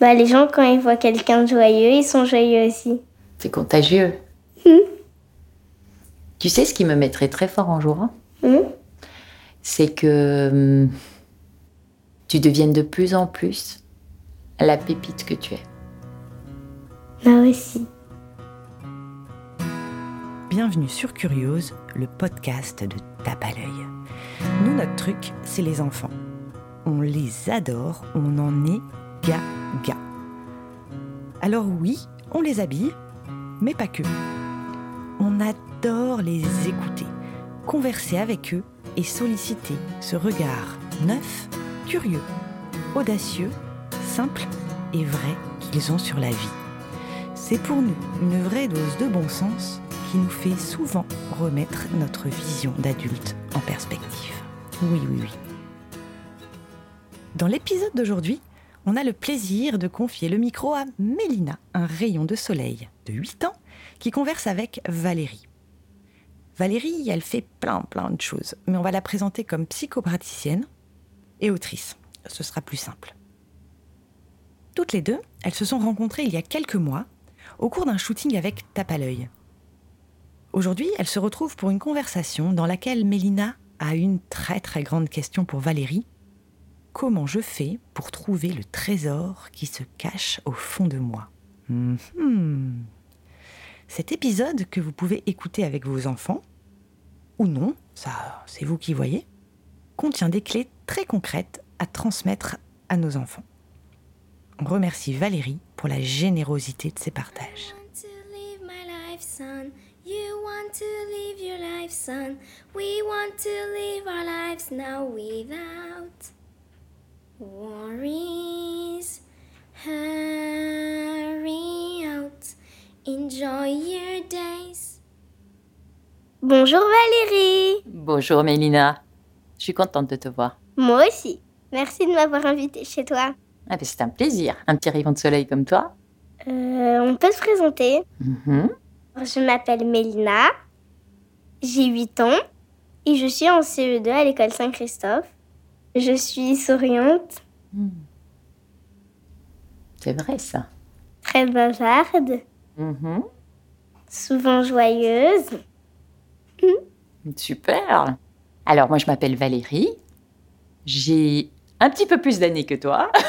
Bah, les gens, quand ils voient quelqu'un de joyeux, ils sont joyeux aussi. C'est contagieux. Tu sais ce qui me mettrait très fort en joie Hmm C'est que hum, tu deviennes de plus en plus la pépite que tu es. Moi aussi. Bienvenue sur Curieuse, le podcast de Tape à l'œil. Nous, notre truc, c'est les enfants. On les adore, on en est gaga. Alors oui, on les habille, mais pas que. On adore les écouter, converser avec eux et solliciter ce regard neuf, curieux, audacieux, simple et vrai qu'ils ont sur la vie. C'est pour nous une vraie dose de bon sens qui nous fait souvent remettre notre vision d'adulte en perspective. Oui, oui, oui. Dans l'épisode d'aujourd'hui, on a le plaisir de confier le micro à Mélina, un rayon de soleil de 8 ans, qui converse avec Valérie. Valérie, elle fait plein, plein de choses, mais on va la présenter comme psychopraticienne et autrice. Ce sera plus simple. Toutes les deux, elles se sont rencontrées il y a quelques mois au cours d'un shooting avec Tape à l'œil. Aujourd'hui, elles se retrouvent pour une conversation dans laquelle Mélina a une très très grande question pour Valérie. Comment je fais pour trouver le trésor qui se cache au fond de moi Mhm. Cet épisode que vous pouvez écouter avec vos enfants, ou non, ça c'est vous qui voyez, contient des clés très concrètes à transmettre à nos enfants. On remercie Valérie pour la générosité de ses partages. Worries. Hurry out. Enjoy your days. Bonjour Valérie Bonjour Mélina. Je suis contente de te voir. Moi aussi. Merci de m'avoir invitée chez toi. Ah ben, c'est un plaisir, un petit rayon de soleil comme toi. Euh, on peut se présenter Mhm. Je m'appelle Mélina, j'ai 8 ans et je suis en CE2 à l'école Saint-Christophe. Je suis souriante, C'est vrai ça. très bavarde, Mhm. souvent joyeuse. Super. Alors moi je m'appelle Valérie. J'ai un petit peu plus d'années que toi.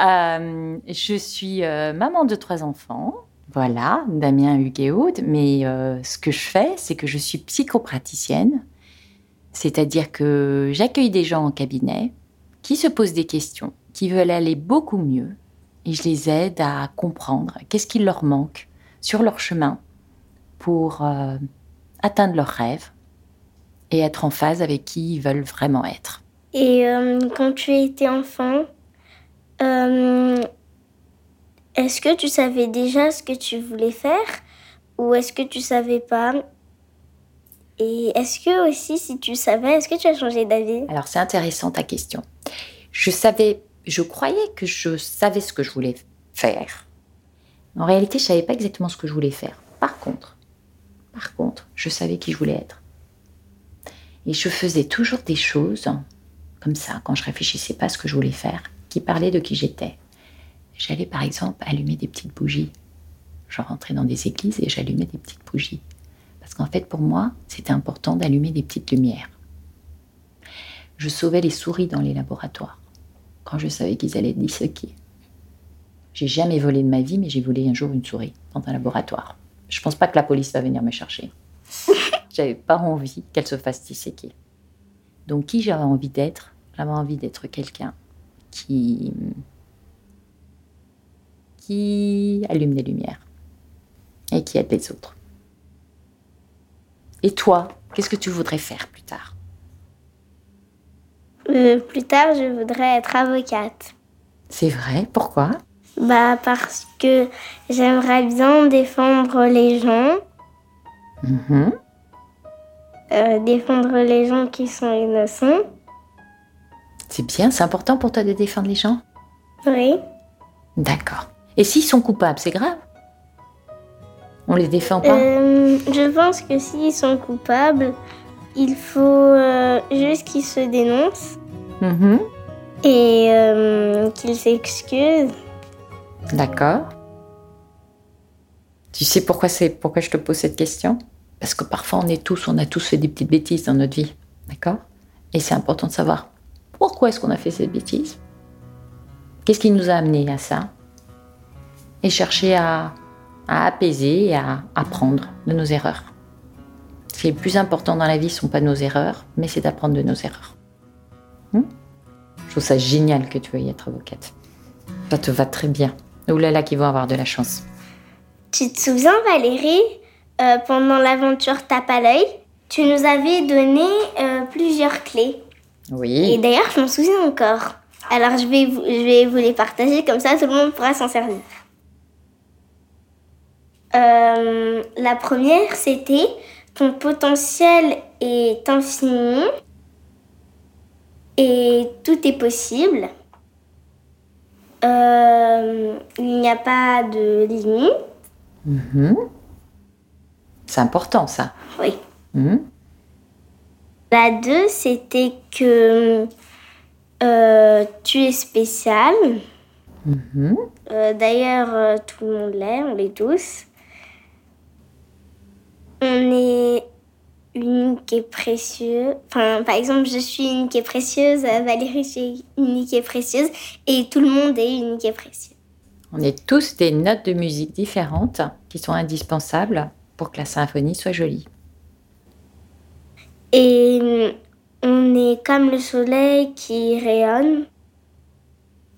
Euh, je suis euh, maman de trois enfants. Voilà, Damien, Hugues et Aude. Mais euh, ce que je fais, c'est que je suis psychopraticienne. C'est-à-dire que j'accueille des gens en cabinet qui se posent des questions, qui veulent aller beaucoup mieux. Et je les aide à comprendre qu'est-ce qui leur manque sur leur chemin pour euh, atteindre leurs rêves et être en phase avec qui ils veulent vraiment être. Et euh, quand tu étais enfant, euh, est-ce que tu savais déjà ce que tu voulais faire ou est-ce que tu savais pas Et est-ce que aussi, si tu savais, est-ce que tu as changé d'avis? Alors c'est intéressant ta question. Je savais, je croyais que je savais ce que je voulais faire. En réalité, je savais pas exactement ce que je voulais faire. Par contre, par contre, je savais qui je voulais être. Et je faisais toujours des choses comme ça quand je réfléchissais pas à ce que je voulais faire, qui parlaient de qui j'étais. J'allais par exemple allumer des petites bougies. Je rentrais dans des églises et j'allumais des petites bougies. Parce qu'en fait, pour moi, c'était important d'allumer des petites lumières. Je sauvais les souris dans les laboratoires quand je savais qu'ils allaient être disséqués. J'ai jamais volé de ma vie, mais j'ai volé un jour une souris dans un laboratoire. Je pense pas que la police va venir me chercher. J'avais pas envie qu'elle se fasse disséquer. Donc, qui j'avais envie d'être? J'avais envie d'être quelqu'un qui. qui allume des lumières et qui aide les autres. Et toi, qu'est-ce que tu voudrais faire plus tard? Euh, Plus tard, je voudrais être avocate. C'est vrai Pourquoi? Bah parce que j'aimerais bien défendre les gens, Mhm. euh, défendre les gens qui sont innocents. C'est bien, c'est important pour toi de défendre les gens? Oui. D'accord. Et s'ils sont coupables, c'est grave On les défend pas Euh, je pense que s'ils sont coupables, il faut euh, juste qu'ils se dénoncent Mhm. et euh, qu'il s'excuse. D'accord. Tu sais pourquoi c'est pourquoi je te pose cette question? Parce que parfois on est tous, on a tous fait des petites bêtises dans notre vie, d'accord? Et c'est important de savoir pourquoi est-ce qu'on a fait cette bêtise Qu'est-ce qui nous a amené à ça? Et chercher à, à apaiser et à apprendre de nos erreurs. Ce qui est le plus important dans la vie, ne sont pas nos erreurs, mais c'est d'apprendre de nos erreurs. Hmm Je trouve ça génial que tu veuilles être avocate. Ça te va très bien. Oulala, qui vont avoir de la chance. Tu te souviens, Valérie, euh, pendant l'aventure Tape à l'œil, tu nous avais donné euh, plusieurs clés. Et Oui. d'ailleurs, je m'en souviens encore. Alors, je vais, vous, je vais vous les partager, comme ça tout le monde pourra s'en servir. Euh, la première, c'était ton potentiel est infini et tout est possible. Euh, il n'y a pas de limite. Mhm. C'est important, ça. Oui. Mhm. La 2, c'était que euh, tu es spécial. Mhm. Euh, D'ailleurs, tout le monde l'est, on l'est tous. On est unique et précieux. Enfin, par exemple, je suis unique et précieuse, Valérie est unique et précieuse, et tout le monde est unique et précieux. On est tous des notes de musique différentes qui sont indispensables pour que la symphonie soit jolie. Et on est comme le soleil qui rayonne.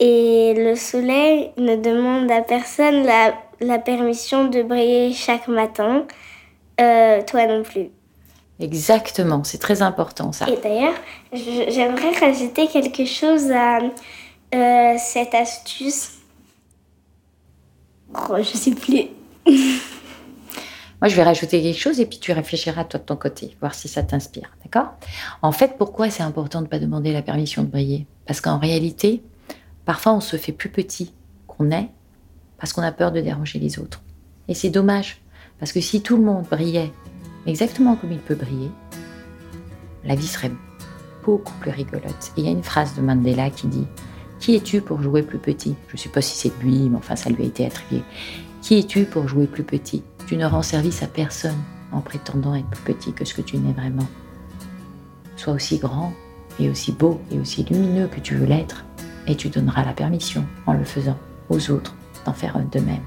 Et le soleil ne demande à personne la, la permission de briller chaque matin. Euh, toi non plus. Exactement, c'est très important ça. Et d'ailleurs, j'aimerais rajouter quelque chose à euh, cette astuce. Oh, je sais plus. Moi, je vais rajouter quelque chose et puis tu réfléchiras toi de ton côté, voir si ça t'inspire, d'accord? En fait, pourquoi c'est important de ne pas demander la permission de briller? Parce qu'en réalité, parfois on se fait plus petit qu'on est parce qu'on a peur de déranger les autres. Et c'est dommage, parce que si tout le monde brillait exactement comme il peut briller, la vie serait beaucoup plus rigolote. Il y a une phrase de Mandela qui dit Qui es-tu pour jouer plus petit? Je ne sais pas si c'est lui, mais enfin ça lui a été attribué. Qui es-tu pour jouer plus petit? Tu ne rends service à personne en prétendant être plus petit que ce que tu n'es vraiment. Sois aussi grand et aussi beau et aussi lumineux que tu veux l'être, et tu donneras la permission, en le faisant, aux autres d'en faire de même.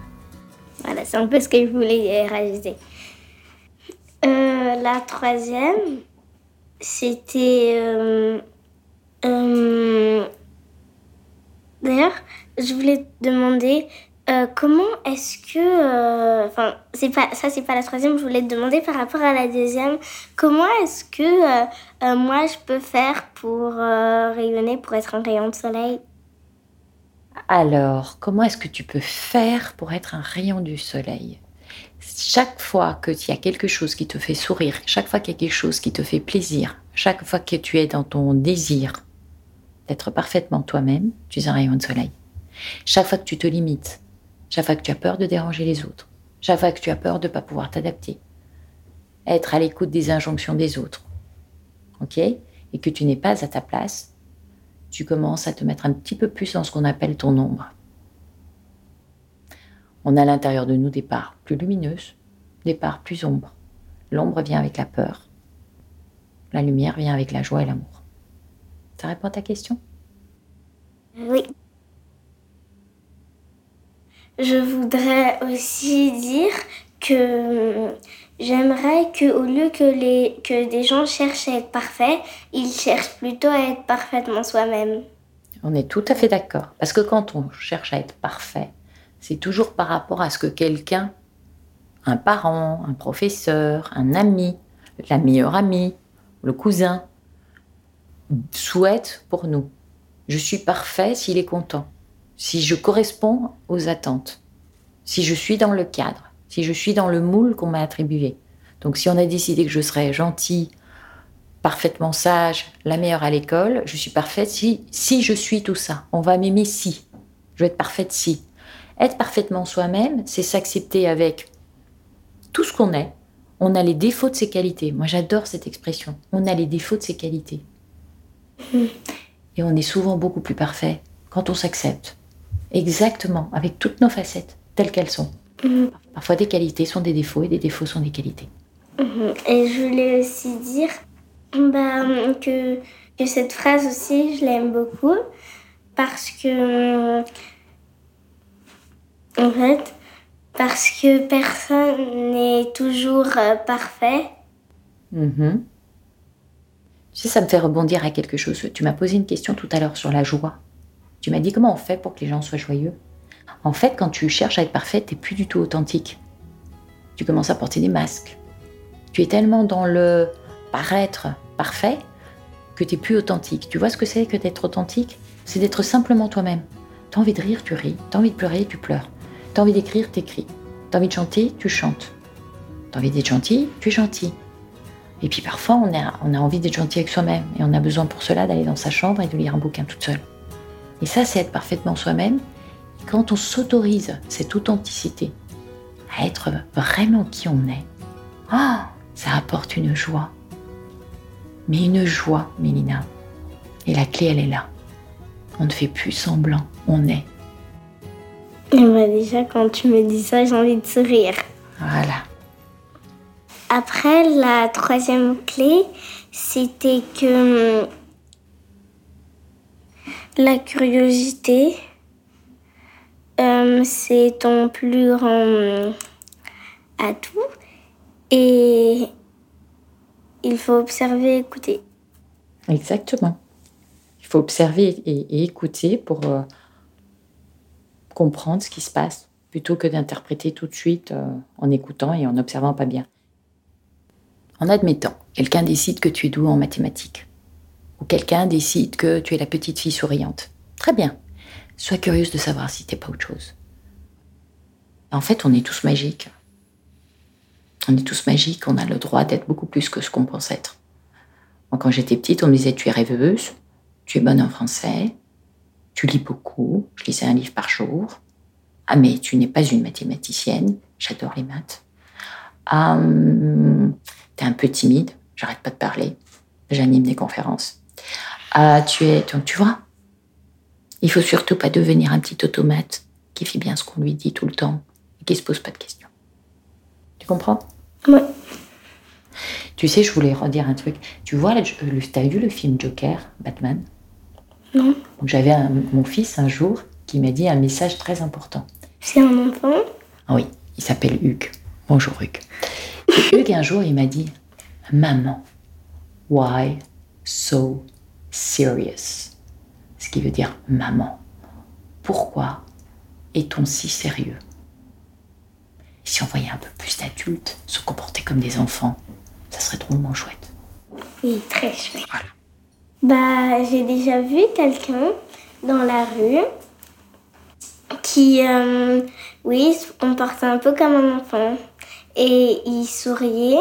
C'est un peu ce que je voulais rajouter. Euh, la troisième, c'était. euh, euh, D'ailleurs, je voulais te demander comment est-ce que. Enfin, c'est pas ça, c'est pas la troisième. Je voulais te demander par rapport à la deuxième. Comment est-ce que moi je peux faire pour rayonner, pour être un rayon de soleil? Alors, comment est-ce que tu peux faire pour être un rayon du soleil? Chaque fois que tu as quelque chose qui te fait sourire, chaque fois qu'il y a quelque chose qui te fait plaisir, chaque fois que tu es dans ton désir d'être parfaitement toi-même, tu es un rayon de soleil. Chaque fois que tu te limites, chaque fois que tu as peur de déranger les autres, chaque fois que tu as peur de ne pas pouvoir t'adapter, être à l'écoute des injonctions des autres, ok? Et que tu n'es pas à ta place, tu commences à te mettre un petit peu plus dans ce qu'on appelle ton ombre. On a à l'intérieur de nous des parts plus lumineuses, des parts plus ombres. L'ombre vient avec la peur. La lumière vient avec la joie et l'amour. Ça répond à ta question? Oui. Je voudrais aussi dire que j'aimerais que au lieu que les que des gens cherchent à être parfaits, ils cherchent plutôt à être parfaitement soi-même. On est tout à fait d'accord. Parce que quand on cherche à être parfait, c'est toujours par rapport à ce que quelqu'un, un parent, un professeur, un ami, la meilleure amie, le cousin, souhaite pour nous. Je suis parfait s'il est content, si je corresponds aux attentes, si je suis dans le cadre, je suis dans le moule qu'on m'a attribué. Donc si on a décidé que je serais gentil, parfaitement sage, la meilleure à l'école, je suis parfaite si, si je suis tout ça. On va m'aimer si. Je vais être parfaite si. Être parfaitement soi-même, c'est s'accepter avec tout ce qu'on est. On a les défauts de ses qualités. Moi, j'adore cette expression. On a les défauts de ses qualités. Et on est souvent beaucoup plus parfait quand on s'accepte, exactement, avec toutes nos facettes, telles qu'elles sont. Mhm. Parfois, des qualités sont des défauts et des défauts sont des qualités. Mhm. Et je voulais aussi dire bah, que, que cette phrase aussi, je l'aime beaucoup parce que, en fait, parce que personne n'est toujours euh, parfait. Mhm. Tu sais, ça me fait rebondir à quelque chose. Tu m'as posé une question tout à l'heure sur la joie. Tu m'as dit comment on fait pour que les gens soient joyeux? En fait, quand tu cherches à être parfait, tu plus du tout authentique. Tu commences à porter des masques. Tu es tellement dans le paraître parfait que tu n'es plus authentique. Tu vois ce que c'est que d'être authentique? C'est d'être simplement toi-même. Tu as envie de rire, tu ris. Tu as envie de pleurer, tu pleures. Tu as envie d'écrire, tu écris. Tu as envie de chanter, tu chantes. Tu as envie d'être gentil, tu es gentil. Et puis parfois, on a, on a envie d'être gentil avec soi-même. Et on a besoin pour cela d'aller dans sa chambre et de lire un bouquin toute seule. Et ça, c'est être parfaitement soi-même. Quand on s'autorise cette authenticité à être vraiment qui on est, ah, ça apporte une joie. Mais une joie, Mélina. Et la clé, elle est là. On ne fait plus semblant, on est. Et bah déjà, quand tu me dis ça, j'ai envie de sourire. Voilà. Après, la troisième clé, c'était que hum, la curiosité, hum, c'est ton plus grand atout. Et il faut observer, écouter. Exactement. Il faut observer et, et écouter pour euh, comprendre ce qui se passe, plutôt que d'interpréter tout de suite euh, en écoutant et en observant pas bien. En admettant, quelqu'un décide que tu es doux en mathématiques, ou quelqu'un décide que tu es la petite fille souriante. Très bien. Sois curieuse de savoir si t'es pas autre chose. En fait, on est tous magiques. On est tous magiques, on a le droit d'être beaucoup plus que ce qu'on pense être. Quand j'étais petite, on me disait tu es rêveuse, tu es bonne en français, tu lis beaucoup, je lisais un livre par jour. Ah, mais tu n'es pas une mathématicienne, j'adore les maths. Hum, tu es un peu timide, j'arrête pas de parler, j'anime des conférences. Ah, tu es, donc tu vois, il faut surtout pas devenir un petit automate qui fait bien ce qu'on lui dit tout le temps et qui se pose pas de questions. Tu comprends? Ouais. Tu sais, je voulais redire un truc. Tu vois, t'as vu le film Joker, Batman? Non. J'avais mon fils un jour qui m'a dit un message très important. C'est un enfant? Ah oui, il s'appelle Hugues. Bonjour Hugues. Et Hugues, un jour, il m'a dit Maman, why so serious Ce qui veut dire Maman, pourquoi est-on si sérieux? Si on voyait un peu plus d'adultes se comporter comme des enfants, ça serait drôlement chouette. Oui, très chouette. Voilà. Bah, j'ai déjà vu quelqu'un dans la rue qui, euh, oui, se comportait un peu comme un enfant. Et il souriait.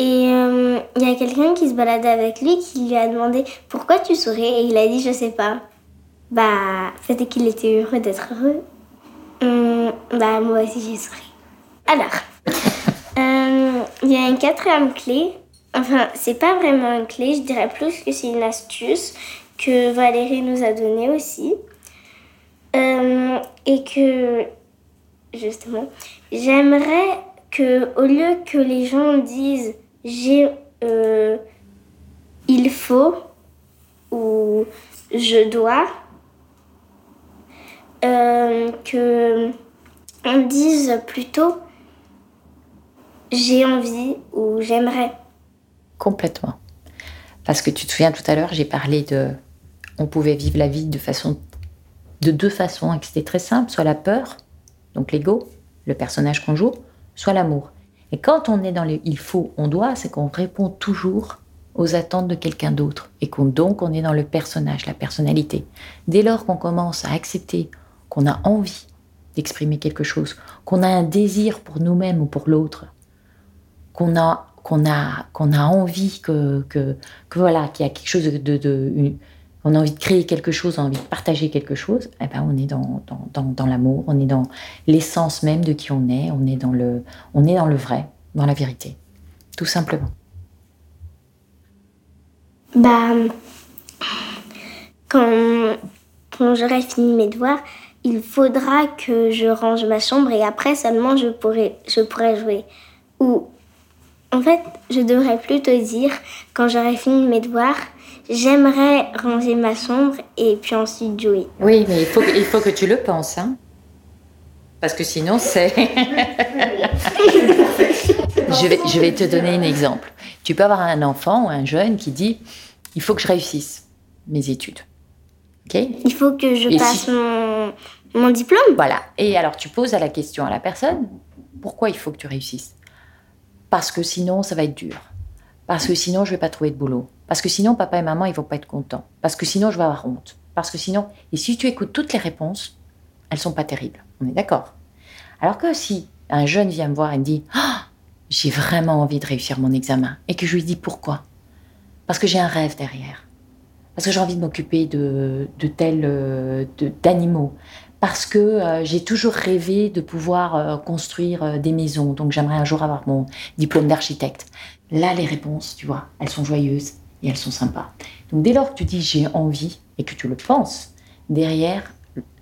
Et euh, il y a quelqu'un qui se baladait avec lui qui lui a demandé pourquoi tu souris et il a dit je sais pas. Bah, c'était qu'il était heureux d'être heureux. Hum, bah, moi aussi j'ai souri. Alors, euh, il y a une quatrième clé. Enfin, c'est pas vraiment une clé, je dirais plus que c'est une astuce que Valérie nous a donnée aussi. Euh, et que, justement, j'aimerais que, au lieu que les gens disent j'ai, euh, il faut ou je dois, euh, que on dise plutôt j'ai envie ou j'aimerais. Complètement. Parce que tu te souviens tout à l'heure, j'ai parlé de. On pouvait vivre la vie de façon. de deux façons, et c'était très simple soit la peur, donc l'ego, le personnage qu'on joue, soit l'amour. Et quand on est dans le il faut, on doit, c'est qu'on répond toujours aux attentes de quelqu'un d'autre. Et qu'on donc on est dans le personnage, la personnalité. Dès lors qu'on commence à accepter qu'on a envie d'exprimer quelque chose, qu'on a un désir pour nous-mêmes ou pour l'autre, qu'on a qu'on a qu'on a envie qu'il y a quelque chose de, on a envie de créer quelque chose, on a envie de partager quelque chose, eh ben on est dans, dans, dans, l'amour, on est dans l'essence même de qui on est, on est dans le on est dans le vrai, dans la vérité, tout simplement. Bah, quand, quand j'aurai fini mes devoirs, il faudra que je range ma chambre et après seulement je pourrai, je pourrai jouer. Ou en fait, je devrais plutôt dire, quand j'aurai fini mes devoirs, j'aimerais ranger ma chambre et puis ensuite jouer. Oui, mais il faut, que- il faut que tu le penses, hein. Parce que sinon, c'est. je, vais, je vais te donner un exemple. Tu peux avoir un enfant ou un jeune qui dit il faut que je réussisse mes études. Ok? Il faut que je Et passe si- mon, mon diplôme. Voilà. Et alors, tu poses la question à la personne pourquoi il faut que tu réussisses? Parce que sinon, ça va être dur. Parce que sinon, je vais pas trouver de boulot. Parce que sinon, papa et maman, ils vont pas être contents. Parce que sinon, je vais avoir honte. Parce que sinon, et si tu écoutes toutes les réponses, elles sont pas terribles. On est d'accord? Alors que si un jeune vient me voir et me dit Ah, j'ai vraiment envie de réussir mon examen, et que je lui dis pourquoi? Parce que j'ai un rêve derrière. Parce que j'ai envie de m'occuper de, tels euh, d'animaux parce que euh, j'ai toujours rêvé de pouvoir euh, construire des maisons, donc j'aimerais un jour avoir mon diplôme d'architecte. Là, les réponses, tu vois, elles sont joyeuses et elles sont sympas. Donc dès lors que tu dis j'ai envie et que tu le penses, derrière,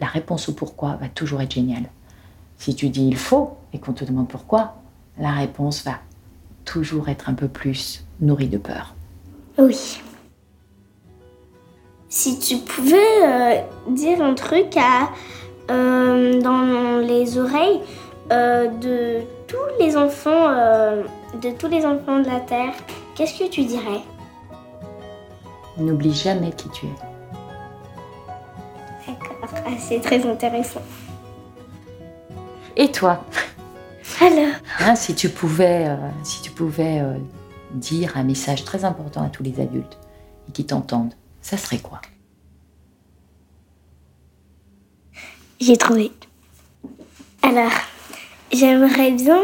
la réponse au pourquoi va toujours être géniale. Si tu dis il faut et qu'on te demande pourquoi, la réponse va toujours être un peu plus nourrie de peur. Oui. Si tu pouvais euh, dire un truc à, euh, dans les oreilles euh, de tous les enfants, de tous les enfants de la terre, qu'est-ce que tu dirais? N'oublie jamais qui tu es. D'accord, Ah, c'est très intéressant. Et toi? Alors, Hein, si tu pouvais, euh, si tu pouvais euh, dire un message très important à tous les adultes et qui t'entendent, ça serait quoi? J'ai trouvé. Alors, j'aimerais bien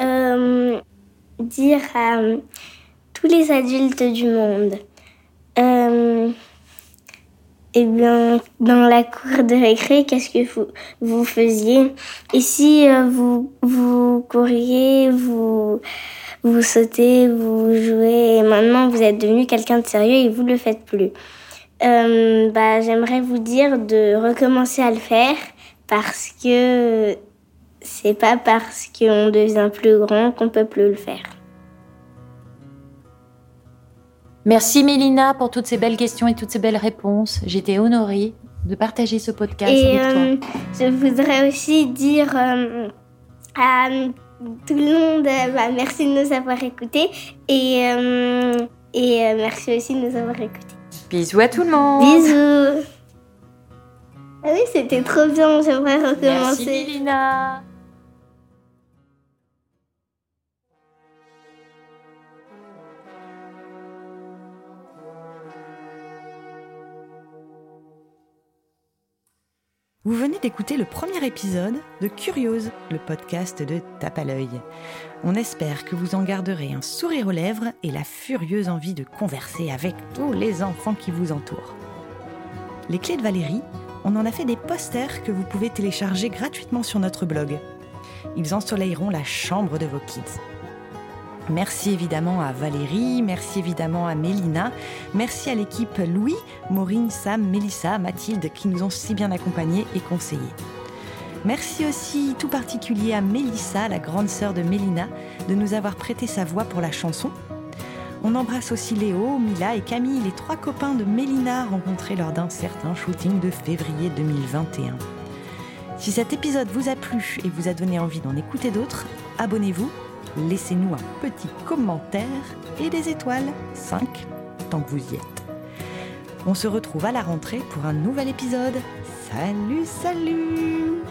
euh, dire à tous les adultes du monde, euh, eh bien, dans la cour de récré, qu'est-ce que vous, vous faisiez? Et si euh, vous, vous couriez, vous, vous sautez, vous jouez, et maintenant vous êtes devenu quelqu'un de sérieux et vous le faites plus. Euh, bah, j'aimerais vous dire de recommencer à le faire parce que c'est pas parce qu'on devient plus grand qu'on peut plus le faire. Merci Mélina pour toutes ces belles questions et toutes ces belles réponses. J'étais honorée de partager ce podcast Et avec euh, toi. je voudrais aussi dire euh, à tout le monde euh, bah, merci de nous avoir écoutés et, euh, et merci aussi de nous avoir écoutés. Bisous à tout le monde. Bisous Ah oui, c'était trop bien, j'aimerais Merci recommencer. Mélina. Vous venez d'écouter le premier épisode de Curiose, le podcast de Tape à l'œil. On espère que vous en garderez un sourire aux lèvres et la furieuse envie de converser avec tous les enfants qui vous entourent. Les clés de Valérie, on en a fait des posters que vous pouvez télécharger gratuitement sur notre blog. Ils ensoleilleront la chambre de vos kids. Merci évidemment à Valérie, merci évidemment à Mélina, merci à l'équipe Louis, Maureen, Sam, Mélissa, Mathilde qui nous ont si bien accompagnés et conseillés. Merci aussi tout particulier à Mélissa, la grande sœur de Mélina, de nous avoir prêté sa voix pour la chanson. On embrasse aussi Léo, Mila et Camille, les trois copains de Mélina rencontrés lors d'un certain shooting de février 2021. Si cet épisode vous a plu et vous a donné envie d'en écouter d'autres, abonnez-vous, laissez-nous un petit commentaire et des étoiles, 5, tant que vous y êtes. On se retrouve à la rentrée pour un nouvel épisode. Salut, salut